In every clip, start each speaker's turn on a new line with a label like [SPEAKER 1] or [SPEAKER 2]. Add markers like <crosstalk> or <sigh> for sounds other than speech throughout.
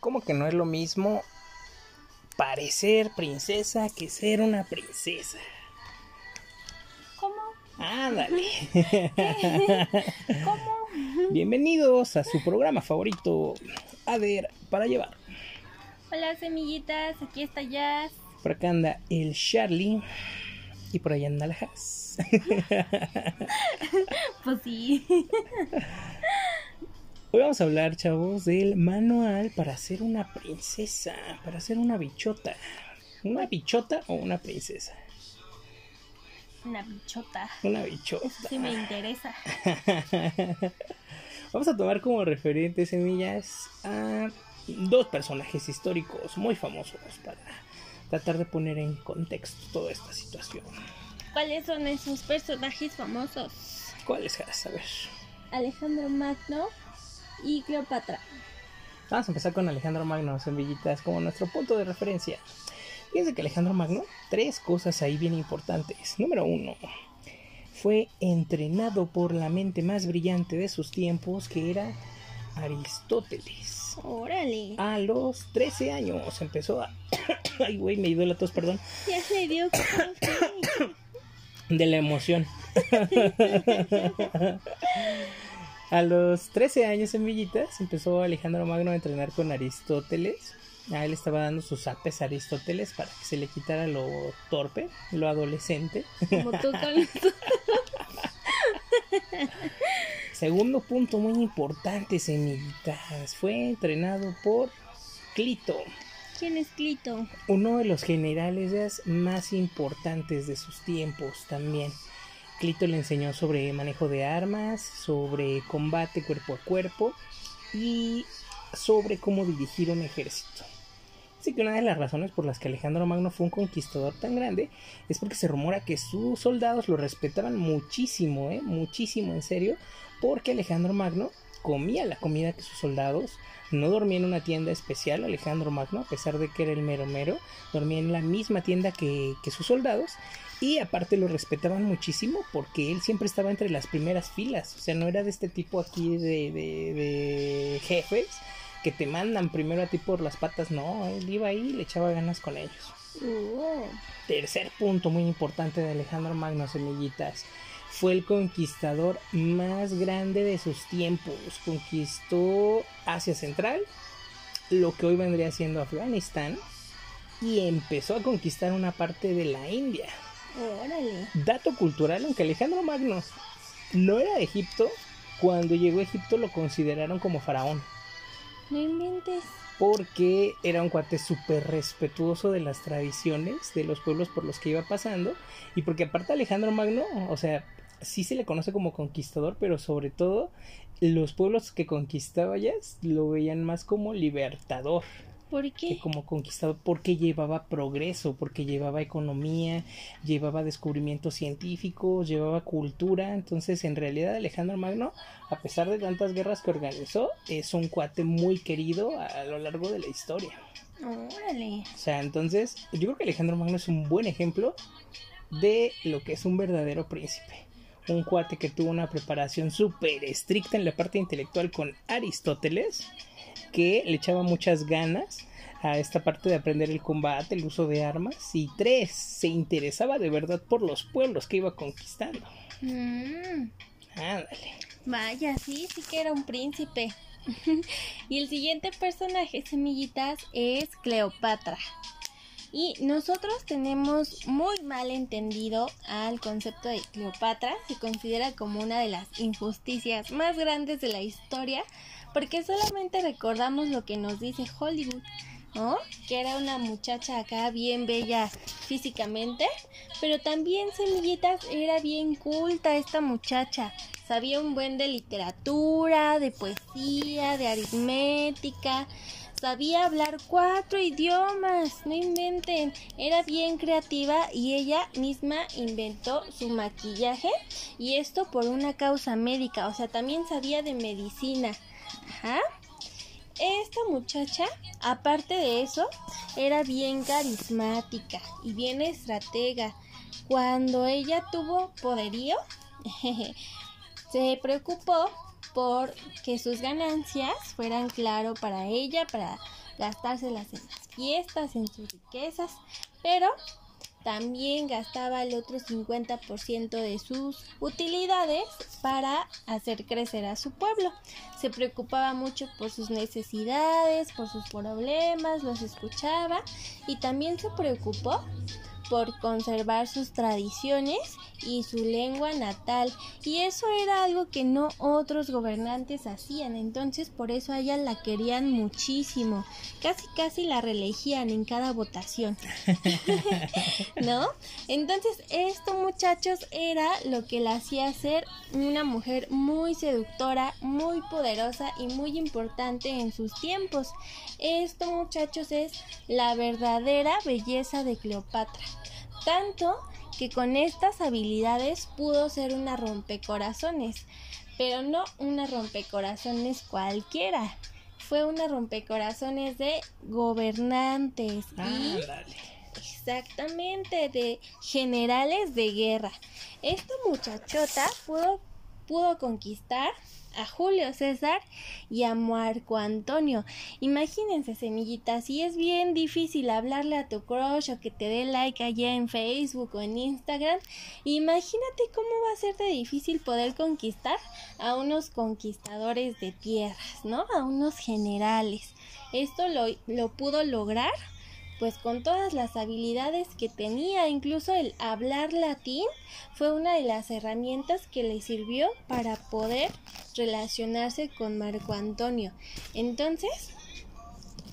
[SPEAKER 1] ¿Cómo que no es lo mismo parecer princesa que ser una princesa?
[SPEAKER 2] ¿Cómo?
[SPEAKER 1] Ándale. <laughs>
[SPEAKER 2] ¿Cómo?
[SPEAKER 1] Bienvenidos a su programa favorito, Ader para llevar.
[SPEAKER 2] Hola semillitas, aquí está Jazz.
[SPEAKER 1] Por acá anda el Charlie y por allá anda la Has. <laughs>
[SPEAKER 2] Pues sí. <laughs>
[SPEAKER 1] Hoy vamos a hablar, chavos, del manual para ser una princesa, para ser una bichota. ¿Una bichota o una princesa?
[SPEAKER 2] Una bichota.
[SPEAKER 1] Una bichota.
[SPEAKER 2] Eso sí me interesa. <laughs>
[SPEAKER 1] Vamos a tomar como referente semillas a dos personajes históricos muy famosos para tratar de poner en contexto toda esta situación.
[SPEAKER 2] ¿Cuáles son esos personajes famosos?
[SPEAKER 1] ¿Cuáles? A ver.
[SPEAKER 2] Alejandro Magno y Cleopatra.
[SPEAKER 1] Vamos a empezar con Alejandro Magno, semillitas, como nuestro punto de referencia. Fíjense que Alejandro Magno, tres cosas ahí bien importantes. Número uno, fue entrenado por la mente más brillante de sus tiempos, que era Aristóteles.
[SPEAKER 2] Órale.
[SPEAKER 1] A los 13 años empezó a... <coughs> Ay, güey, me dio la tos, perdón.
[SPEAKER 2] Ya se dio. <coughs>
[SPEAKER 1] De la emoción. <laughs> a los 13 años en Villitas empezó Alejandro Magno a entrenar con Aristóteles. A él estaba dando sus apes a Aristóteles para que se le quitara lo torpe, lo adolescente.
[SPEAKER 2] Como tú <laughs> con
[SPEAKER 1] Segundo punto muy importante, semillitas. Fue entrenado por Clito,
[SPEAKER 2] ¿Quién es Clito?
[SPEAKER 1] uno de los generales más importantes de sus tiempos también. Clito le enseñó sobre manejo de armas, sobre combate cuerpo a cuerpo y sobre cómo dirigir un ejército. Así que una de las razones por las que Alejandro Magno fue un conquistador tan grande es porque se rumora que sus soldados lo respetaban muchísimo, ¿eh? muchísimo en serio, porque Alejandro Magno comía la comida que sus soldados, no dormía en una tienda especial, Alejandro Magno, a pesar de que era el mero mero, dormía en la misma tienda que, que sus soldados y aparte lo respetaban muchísimo porque él siempre estaba entre las primeras filas, o sea, no era de este tipo aquí de, de, de jefes que te mandan primero a ti por las patas, no, él iba ahí y le echaba ganas con ellos. Tercer punto muy importante de Alejandro Magno Semillitas. Fue el conquistador más grande de sus tiempos. Conquistó Asia Central, lo que hoy vendría siendo Afganistán, y empezó a conquistar una parte de la India.
[SPEAKER 2] órale.
[SPEAKER 1] Dato cultural, aunque Alejandro Magno no era de Egipto, cuando llegó a Egipto lo consideraron como faraón
[SPEAKER 2] No inventes.
[SPEAKER 1] porque era un cuate súper respetuoso de las tradiciones de los pueblos por los que iba pasando y porque aparte Alejandro Magno, o sea, sí se le conoce como conquistador, pero sobre todo los pueblos que conquistaba ya lo veían más como libertador
[SPEAKER 2] ¿Por
[SPEAKER 1] que
[SPEAKER 2] qué?
[SPEAKER 1] como conquistador porque llevaba progreso, porque llevaba economía, llevaba descubrimientos científicos, llevaba cultura, entonces en realidad Alejandro Magno, a pesar de tantas guerras que organizó, es un cuate muy querido a, a lo largo de la historia.
[SPEAKER 2] Órale.
[SPEAKER 1] O sea, entonces yo creo que Alejandro Magno es un buen ejemplo de lo que es un verdadero príncipe. Un cuate que tuvo una preparación súper estricta en la parte intelectual con Aristóteles, que le echaba muchas ganas a esta parte de aprender el combate, el uso de armas, y tres, se interesaba de verdad por los pueblos que iba conquistando.
[SPEAKER 2] Mm,
[SPEAKER 1] Ándale.
[SPEAKER 2] vaya, sí, sí que era un príncipe. <laughs> y el siguiente personaje, semillitas, es Cleopatra. Y nosotros tenemos muy mal entendido al concepto de Cleopatra. Se considera como una de las injusticias más grandes de la historia porque solamente recordamos lo que nos dice Hollywood, ¿no? Que era una muchacha acá bien bella físicamente, pero también semillitas era bien culta esta muchacha. Sabía un buen de literatura, de poesía, de aritmética. Sabía hablar cuatro idiomas, no inventen. Era bien creativa y ella misma inventó su maquillaje y esto por una causa médica, o sea, también sabía de medicina. Ajá. Esta muchacha, aparte de eso, era bien carismática y bien estratega. Cuando ella tuvo poderío, <laughs> se preocupó por que sus ganancias fueran claro para ella, para gastárselas en las fiestas, en sus riquezas, pero también gastaba el otro 50% de sus utilidades para hacer crecer a su pueblo. Se preocupaba mucho por sus necesidades, por sus problemas, los escuchaba y también se preocupó por conservar sus tradiciones y su lengua natal. Y eso era algo que no otros gobernantes hacían entonces por eso a ella la querían muchísimo. Casi casi la reelegían en cada votación. <laughs> ¿no? entonces esto muchachos era lo que la hacía ser una mujer muy seductora muy poderosa y muy importante en sus tiempos. Esto muchachos es la verdadera belleza de Cleopatra tanto que con estas habilidades pudo ser una rompecorazones, pero no una rompecorazones cualquiera. Fue una rompecorazones de gobernantes y exactamente de generales de guerra. Esta muchachota pudo, pudo conquistar a Julio César y a Marco Antonio. Imagínense, semillitas, si es bien difícil hablarle a tu crush o que te dé like allá en Facebook o en Instagram, imagínate cómo va a ser de difícil poder conquistar a unos conquistadores de tierras, ¿no? A unos generales. Esto lo, lo pudo lograr pues con todas las habilidades que tenía, incluso el hablar latín fue una de las herramientas que le sirvió para poder relacionarse con Marco Antonio. Entonces,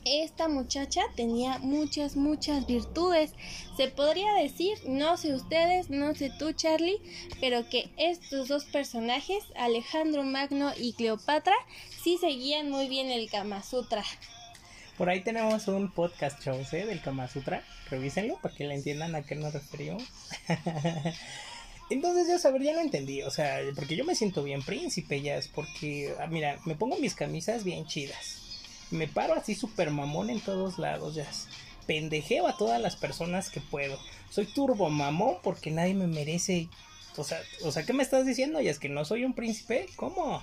[SPEAKER 2] esta muchacha tenía muchas, muchas virtudes. Se podría decir, no sé ustedes, no sé tú Charlie, pero que estos dos personajes, Alejandro Magno y Cleopatra, sí seguían muy bien el Kama Sutra.
[SPEAKER 1] Por ahí tenemos un podcast show ¿eh? del Kama Sutra. Revísenlo para que le entiendan a qué nos referimos. <laughs> Entonces ya saber, ya lo entendí, o sea, porque yo me siento bien príncipe ya, es porque, ah, mira, me pongo mis camisas bien chidas. Me paro así súper mamón en todos lados, ya. Pendejeo a todas las personas que puedo. Soy turbo mamón porque nadie me merece. O sea, o sea, ¿qué me estás diciendo? ¿Y es que no soy un príncipe? ¿Cómo?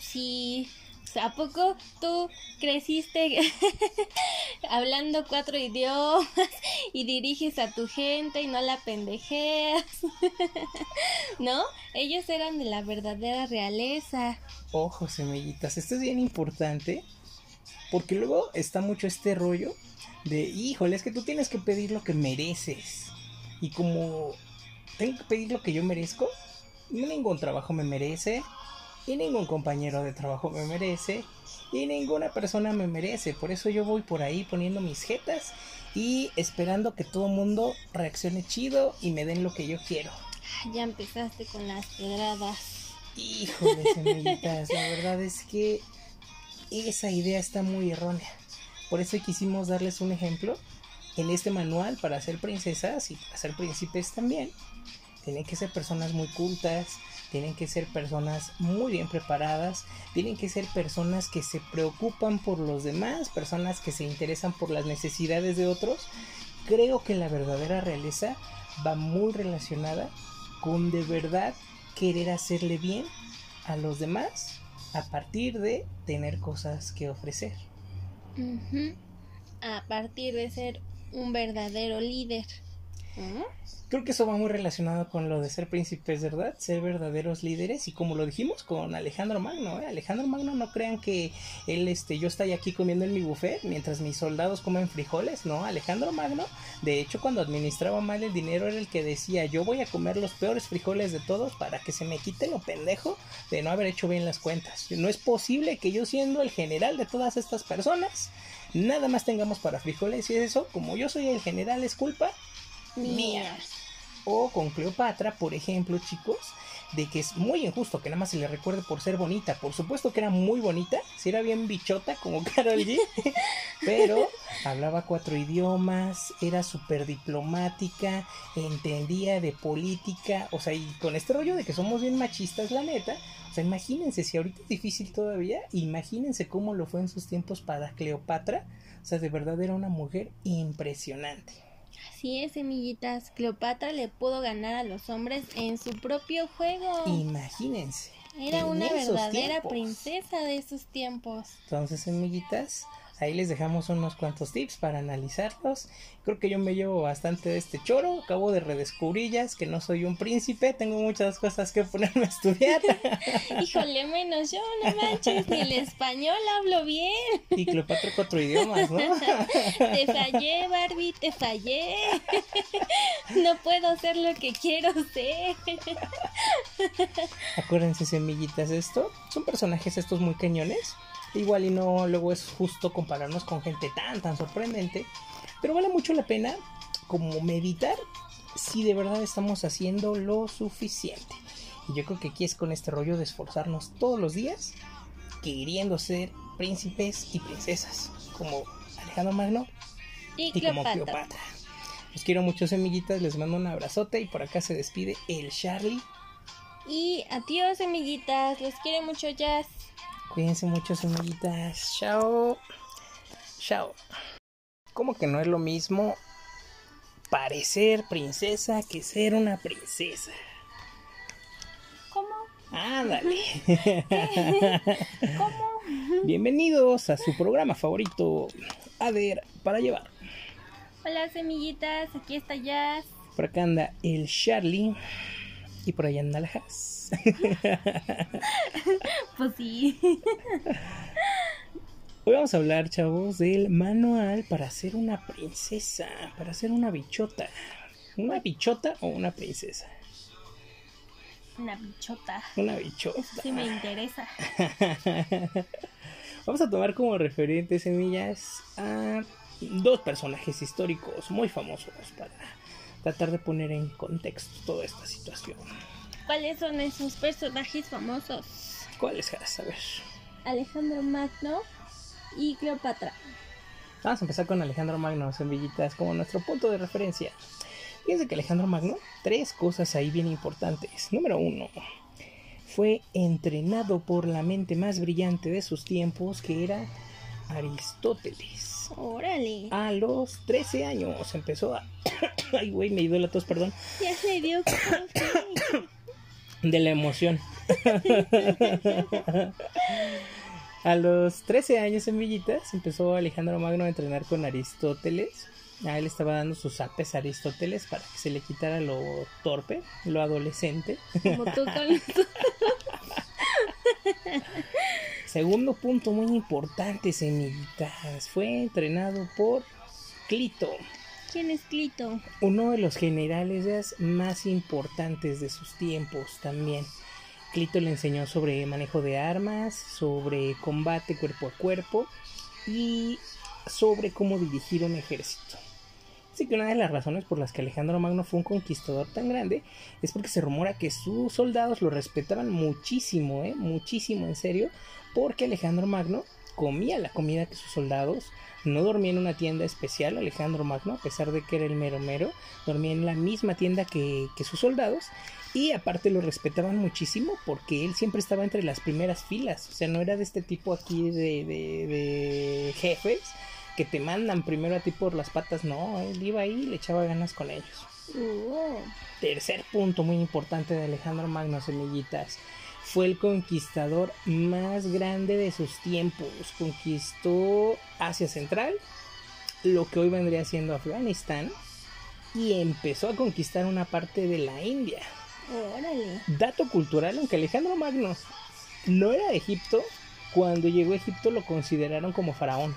[SPEAKER 2] Sí, ¿A poco tú creciste <laughs> hablando cuatro idiomas y diriges a tu gente y no la pendejeas? <laughs> ¿No? Ellos eran de la verdadera realeza.
[SPEAKER 1] Ojo, semillitas, esto es bien importante porque luego está mucho este rollo de, híjole, es que tú tienes que pedir lo que mereces. Y como tengo que pedir lo que yo merezco, ningún trabajo me merece, y ningún compañero de trabajo me merece y ninguna persona me merece. Por eso yo voy por ahí poniendo mis jetas y esperando que todo el mundo reaccione chido y me den lo que yo quiero.
[SPEAKER 2] Ya empezaste con las pedradas.
[SPEAKER 1] Híjole, <laughs> semillitas, la verdad es que esa idea está muy errónea. Por eso quisimos darles un ejemplo en este manual para ser princesas y para ser príncipes también. Tienen que ser personas muy cultas, tienen que ser personas muy bien preparadas, tienen que ser personas que se preocupan por los demás, personas que se interesan por las necesidades de otros. Creo que la verdadera realeza va muy relacionada con de verdad querer hacerle bien a los demás a partir de tener cosas que ofrecer.
[SPEAKER 2] A partir de ser un verdadero líder.
[SPEAKER 1] Creo que eso va muy relacionado con lo de ser príncipes, ¿verdad? Ser verdaderos líderes y como lo dijimos con Alejandro Magno, ¿eh? Alejandro Magno no crean que él, este, yo estoy aquí comiendo en mi buffet mientras mis soldados comen frijoles, ¿no? Alejandro Magno, de hecho, cuando administraba mal el dinero era el que decía, yo voy a comer los peores frijoles de todos para que se me quite lo pendejo de no haber hecho bien las cuentas. No es posible que yo siendo el general de todas estas personas, nada más tengamos para frijoles y eso, como yo soy el general, es culpa mía. O con Cleopatra, por ejemplo, chicos, de que es muy injusto que nada más se le recuerde por ser bonita. Por supuesto que era muy bonita, si era bien bichota como <laughs> Carol G, pero hablaba cuatro idiomas, era súper diplomática, entendía de política, o sea, y con este rollo de que somos bien machistas, la neta. O sea, imagínense, si ahorita es difícil todavía, imagínense cómo lo fue en sus tiempos para Cleopatra. O sea, de verdad era una mujer impresionante.
[SPEAKER 2] Así es, semillitas. Cleopatra le pudo ganar a los hombres en su propio juego.
[SPEAKER 1] Imagínense.
[SPEAKER 2] Era una verdadera princesa de esos tiempos.
[SPEAKER 1] Entonces, semillitas, Ahí les dejamos unos cuantos tips para analizarlos. Creo que yo me llevo bastante de este choro. Acabo de redescubrillas que no soy un príncipe. Tengo muchas cosas que ponerme a estudiar. <laughs>
[SPEAKER 2] Híjole, menos yo, no manches, ni el español hablo bien.
[SPEAKER 1] Y Cleopatra cuatro idiomas, ¿no? <laughs>
[SPEAKER 2] Te fallé, Barbie, te fallé. <laughs> No puedo ser lo que quiero ser.
[SPEAKER 1] Acuérdense, semillitas, esto. Son personajes estos muy cañones Igual y no luego es justo compararnos con gente tan tan sorprendente, pero vale mucho la pena como meditar si de verdad estamos haciendo lo suficiente. Y yo creo que aquí es con este rollo de esforzarnos todos los días, queriendo ser príncipes y princesas, como Alejandro Magno
[SPEAKER 2] y, como Cleopatra.
[SPEAKER 1] Los quiero mucho, semillitas, les mando un abrazote y por acá se despide el Charlie.
[SPEAKER 2] Y adiós, semillitas, los quiero mucho, Jazz.
[SPEAKER 1] Cuídense mucho, semillitas. Chao. Chao. ¿Cómo que no es lo mismo parecer princesa que ser una princesa?
[SPEAKER 2] ¿Cómo?
[SPEAKER 1] Ándale. <laughs>
[SPEAKER 2] ¿Cómo?
[SPEAKER 1] Bienvenidos a su programa favorito, Ader para llevar.
[SPEAKER 2] Hola, semillitas. Aquí está Jazz.
[SPEAKER 1] Por acá anda el Charlie. Por allá anda la <laughs>
[SPEAKER 2] pues sí.
[SPEAKER 1] Hoy vamos a hablar, chavos, del manual para ser una princesa, para ser una bichota. ¿Una bichota o una princesa?
[SPEAKER 2] Una bichota.
[SPEAKER 1] Una bichota.
[SPEAKER 2] Eso sí me interesa. <laughs>
[SPEAKER 1] vamos a tomar como referentes, semillas, a dos personajes históricos muy famosos para tratar de poner en contexto toda esta situación.
[SPEAKER 2] ¿Cuáles son esos personajes famosos?
[SPEAKER 1] ¿Cuáles, A ver.
[SPEAKER 2] Alejandro Magno y Cleopatra.
[SPEAKER 1] Vamos a empezar con Alejandro Magno, semillitas, como nuestro punto de referencia. Fíjense que Alejandro Magno, tres cosas ahí bien importantes. Número uno, fue entrenado por la mente más brillante de sus tiempos, que era Aristóteles.
[SPEAKER 2] Órale.
[SPEAKER 1] A los 13 años empezó a... <coughs> Ay, güey, me dio la tos, perdón.
[SPEAKER 2] Ya se dio <coughs>
[SPEAKER 1] de la emoción. <laughs> a los 13 años en Villitas empezó Alejandro Magno a entrenar con Aristóteles. A él estaba dando sus apes a Aristóteles para que se le quitara lo torpe, lo adolescente.
[SPEAKER 2] Como tú <laughs> con... <laughs>
[SPEAKER 1] Segundo punto muy importante, semillitas. Fue entrenado por Clito.
[SPEAKER 2] ¿Quién es Clito?
[SPEAKER 1] Uno de los generales más importantes de sus tiempos también. Clito le enseñó sobre manejo de armas, sobre combate cuerpo a cuerpo y sobre cómo dirigir un ejército. Así que una de las razones por las que Alejandro Magno fue un conquistador tan grande es porque se rumora que sus soldados lo respetaban muchísimo, ¿eh? muchísimo en serio, porque Alejandro Magno comía la comida que sus soldados no dormía en una tienda especial, Alejandro Magno, a pesar de que era el mero mero, dormía en la misma tienda que, sus soldados y aparte lo respetaban muchísimo porque él siempre estaba entre las primeras filas, o sea, no era de este tipo aquí de, de, jefes que te mandan primero a ti por las patas, no, él iba ahí y le echaba ganas con ellos. Tercer punto muy importante de Alejandro Magno, semillitas fue el conquistador más grande de sus tiempos. Conquistó Asia Central, lo que hoy vendría siendo Afganistán, y empezó a conquistar una parte de la India.
[SPEAKER 2] Órale.
[SPEAKER 1] Dato cultural, aunque Alejandro Magno no era de Egipto, cuando llegó a Egipto lo consideraron como faraón.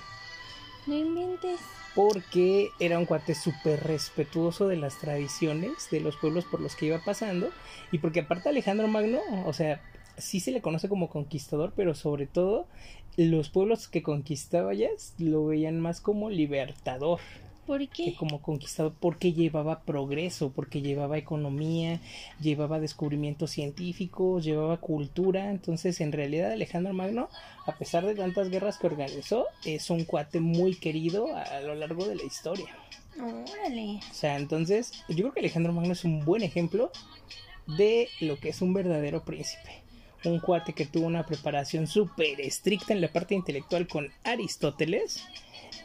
[SPEAKER 2] No inventes.
[SPEAKER 1] Porque era un cuate súper respetuoso de las tradiciones de los pueblos por los que iba pasando. Y porque aparte Alejandro Magno, o sea, sí se le conoce como conquistador, pero sobre todo los pueblos que conquistaba ya lo veían más como libertador.
[SPEAKER 2] ¿Por qué?
[SPEAKER 1] Que como conquistador, porque llevaba progreso, porque llevaba economía, llevaba descubrimientos científicos, llevaba cultura. Entonces, en realidad, Alejandro Magno, a pesar de tantas guerras que organizó, es un cuate muy querido a, lo largo de la historia.
[SPEAKER 2] Órale.
[SPEAKER 1] O sea, entonces, yo creo que Alejandro Magno es un buen ejemplo de lo que es un verdadero príncipe un cuate que tuvo una preparación súper estricta en la parte intelectual con Aristóteles,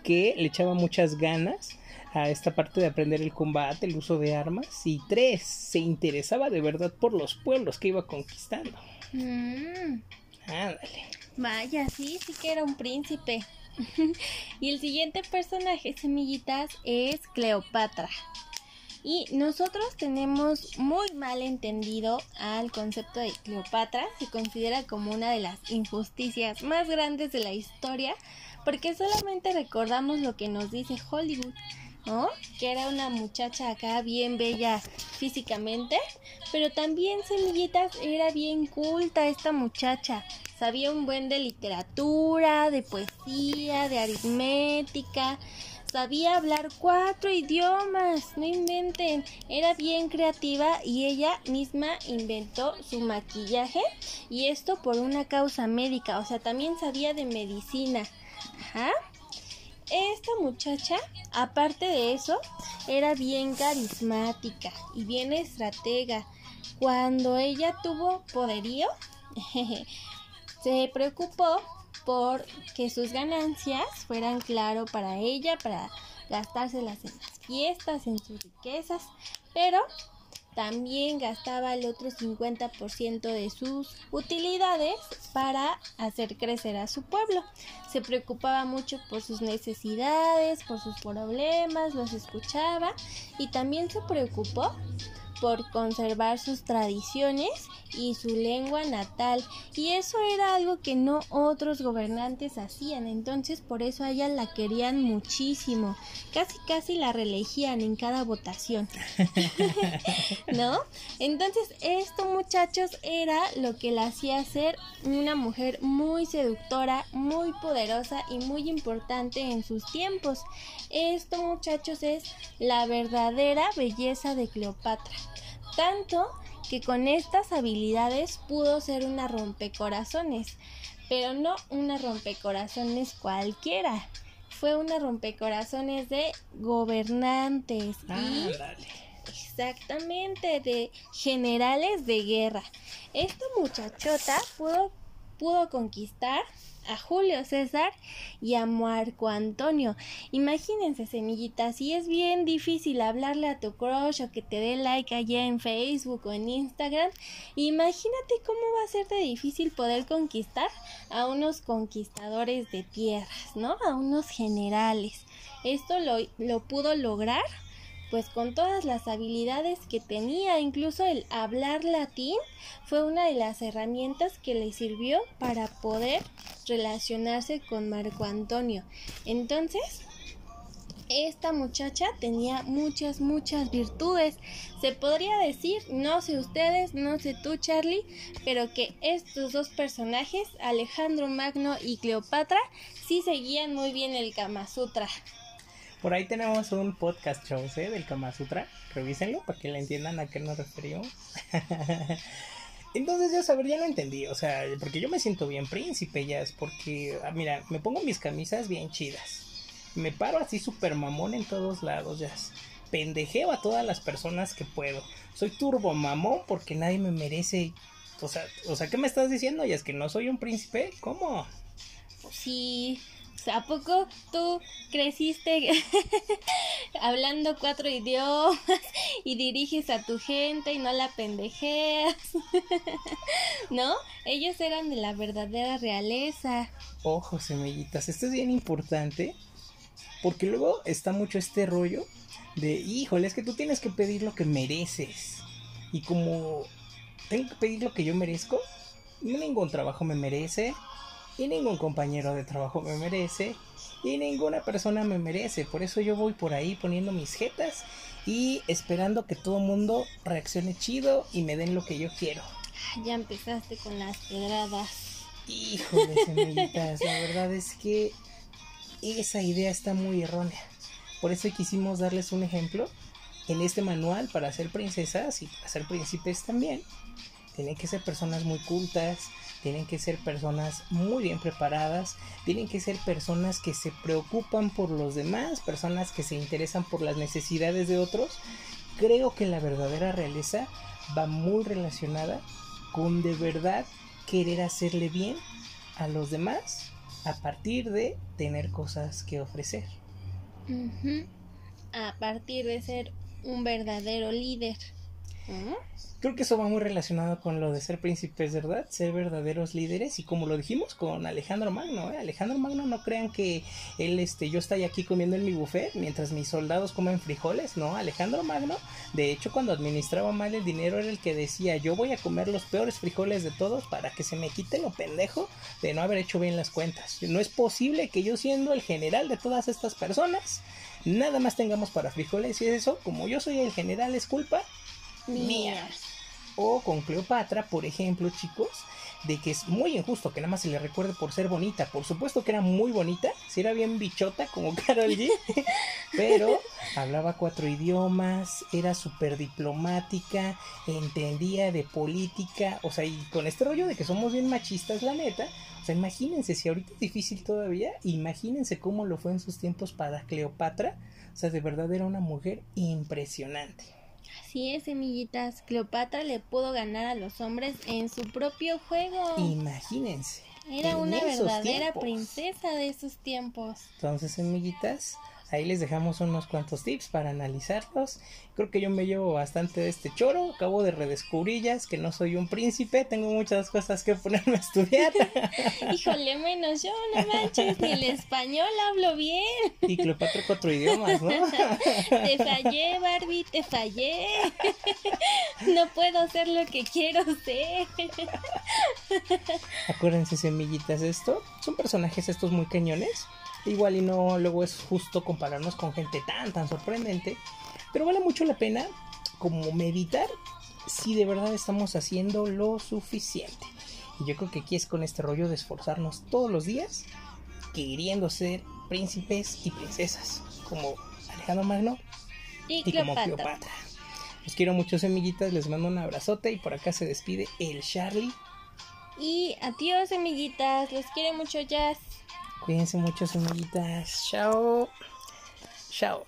[SPEAKER 1] que le echaba muchas ganas a esta parte de aprender el combate, el uso de armas, y tres, se interesaba de verdad por los pueblos que iba conquistando.
[SPEAKER 2] Mm.
[SPEAKER 1] Ándale.
[SPEAKER 2] Vaya, sí, sí que era un príncipe. <laughs> y el siguiente personaje, semillitas, es Cleopatra. Y nosotros tenemos muy mal entendido al concepto de Cleopatra, se considera como una de las injusticias más grandes de la historia, porque solamente recordamos lo que nos dice Hollywood, ¿no? Que era una muchacha acá bien bella físicamente, pero también semillitas era bien culta esta muchacha. Sabía un buen de literatura, de poesía, de aritmética, sabía hablar cuatro idiomas, no inventen, era bien creativa y ella misma inventó su maquillaje y esto por una causa médica, o sea, también sabía de medicina. Ajá. Esta muchacha, aparte de eso, era bien carismática y bien estratega. Cuando ella tuvo poderío, <laughs> se preocupó por que sus ganancias fueran claro para ella, para gastárselas en las fiestas, en sus riquezas, pero también gastaba el otro 50% de sus utilidades para hacer crecer a su pueblo. Se preocupaba mucho por sus necesidades, por sus problemas, los escuchaba y también se preocupó por conservar sus tradiciones y su lengua natal. Y eso era algo que no otros gobernantes hacían entonces por eso a ella la querían muchísimo. Casi casi la reelegían en cada votación. <laughs> ¿no? entonces esto muchachos era lo que la hacía ser una mujer muy seductora muy poderosa y muy importante en sus tiempos. Esto muchachos es la verdadera belleza de Cleopatra tanto que con estas habilidades pudo ser una rompecorazones, pero no una rompecorazones cualquiera. Fue una rompecorazones de gobernantes y exactamente de generales de guerra. Esta muchachota pudo, pudo conquistar a Julio César y a Marco Antonio. Imagínense, semillitas, si es bien difícil hablarle a tu crush o que te dé like allá en Facebook o en Instagram, imagínate cómo va a ser de difícil poder conquistar a unos conquistadores de tierras, ¿no? A unos generales. Esto lo, lo pudo lograr pues con todas las habilidades que tenía, incluso el hablar latín fue una de las herramientas que le sirvió para poder relacionarse con Marco Antonio. Entonces, esta muchacha tenía muchas, muchas virtudes. Se podría decir, no sé ustedes, no sé tú Charlie, pero que estos dos personajes, Alejandro Magno y Cleopatra, sí seguían muy bien el Kama Sutra.
[SPEAKER 1] Por ahí tenemos un podcast show del Kama Sutra. Revísenlo para que le entiendan a qué nos referimos. <laughs> Entonces ya saber, ya lo entendí, o sea, porque yo me siento bien príncipe, ya es porque, ah, mira, me pongo mis camisas bien chidas, me paro así súper mamón en todos lados, ya pendejeo a todas las personas que puedo, soy turbo mamón porque nadie me merece, o sea, o sea, ¿qué me estás diciendo? Y es que no soy un príncipe, ¿cómo?
[SPEAKER 2] Pues sí, ¿A poco tú creciste <laughs> hablando cuatro idiomas y diriges a tu gente y no la pendejeas? <laughs> ¿No? Ellos eran de la verdadera realeza.
[SPEAKER 1] Ojo, semillitas, esto es bien importante porque luego está mucho este rollo de, híjole, es que tú tienes que pedir lo que mereces. Y como tengo que pedir lo que yo merezco, ningún trabajo me merece, y ningún compañero de trabajo me merece y ninguna persona me merece. Por eso yo voy por ahí poniendo mis jetas y esperando que todo mundo reaccione chido y me den lo que yo quiero.
[SPEAKER 2] Ya empezaste con las pedradas.
[SPEAKER 1] Híjole, semillitas, la verdad es que esa idea está muy errónea. Por eso quisimos darles un ejemplo en este manual para ser princesas y para ser príncipes también. Tienen que ser personas muy cultas, tienen que ser personas muy bien preparadas, tienen que ser personas que se preocupan por los demás, personas que se interesan por las necesidades de otros. Creo que la verdadera realeza va muy relacionada con de verdad querer hacerle bien a los demás a partir de tener cosas que ofrecer.
[SPEAKER 2] A partir de ser un verdadero líder. ¿Mm?
[SPEAKER 1] Creo que eso va muy relacionado con lo de ser príncipes, ¿verdad? Ser verdaderos líderes y como lo dijimos con Alejandro Magno, ¿eh? Alejandro Magno no crean que él, este, yo estoy aquí comiendo en mi buffet mientras mis soldados comen frijoles, ¿no? Alejandro Magno, de hecho, cuando administraba mal el dinero era el que decía, yo voy a comer los peores frijoles de todos para que se me quite lo pendejo de no haber hecho bien las cuentas. No es posible que yo siendo el general de todas estas personas, nada más tengamos para frijoles y eso, como yo soy el general, es culpa mía. O con Cleopatra, por ejemplo, chicos, de que es muy injusto que nada más se le recuerde por ser bonita. Por supuesto que era muy bonita, si era bien bichota como <laughs> Carol G, pero hablaba cuatro idiomas, era súper diplomática, entendía de política, o sea, y con este rollo de que somos bien machistas, la neta. O sea, imagínense, si ahorita es difícil todavía, imagínense cómo lo fue en sus tiempos para Cleopatra. O sea, de verdad era una mujer impresionante.
[SPEAKER 2] Así es, semillitas. Cleopatra le pudo ganar a los hombres en su propio juego.
[SPEAKER 1] Imagínense.
[SPEAKER 2] Era una verdadera
[SPEAKER 1] tiempos.
[SPEAKER 2] princesa de esos tiempos.
[SPEAKER 1] Entonces, semillitas, ahí les dejamos unos cuantos tips para analizarlos. Creo que yo me llevo bastante de este choro. Acabo de redescubrillas que no soy un príncipe. Tengo muchas cosas que ponerme a estudiar. <laughs>
[SPEAKER 2] Híjole, menos yo, no manches, ni el español hablo bien.
[SPEAKER 1] y Cleopatra cuatro idiomas, ¿no?
[SPEAKER 2] Te fallé, Barbie, te fallé. No puedo hacer lo que quiero ser.
[SPEAKER 1] Acuérdense, semillitas, esto. Son personajes estos muy cañones. Igual y no, luego es justo compararnos con gente tan, tan sorprendente. Pero vale mucho la pena como meditar si de verdad estamos haciendo lo suficiente. Y yo creo que aquí es con este rollo de esforzarnos todos los días, queriendo ser príncipes y princesas, como Alejandro Magno
[SPEAKER 2] Y
[SPEAKER 1] y como Cleopatra. Los quiero mucho, semillitas, les mando un abrazote y por acá se despide el Charlie.
[SPEAKER 2] Y adiós, semillitas. Los quiere mucho, Jazz.
[SPEAKER 1] Cuídense mucho, semillitas. Chao. Chao.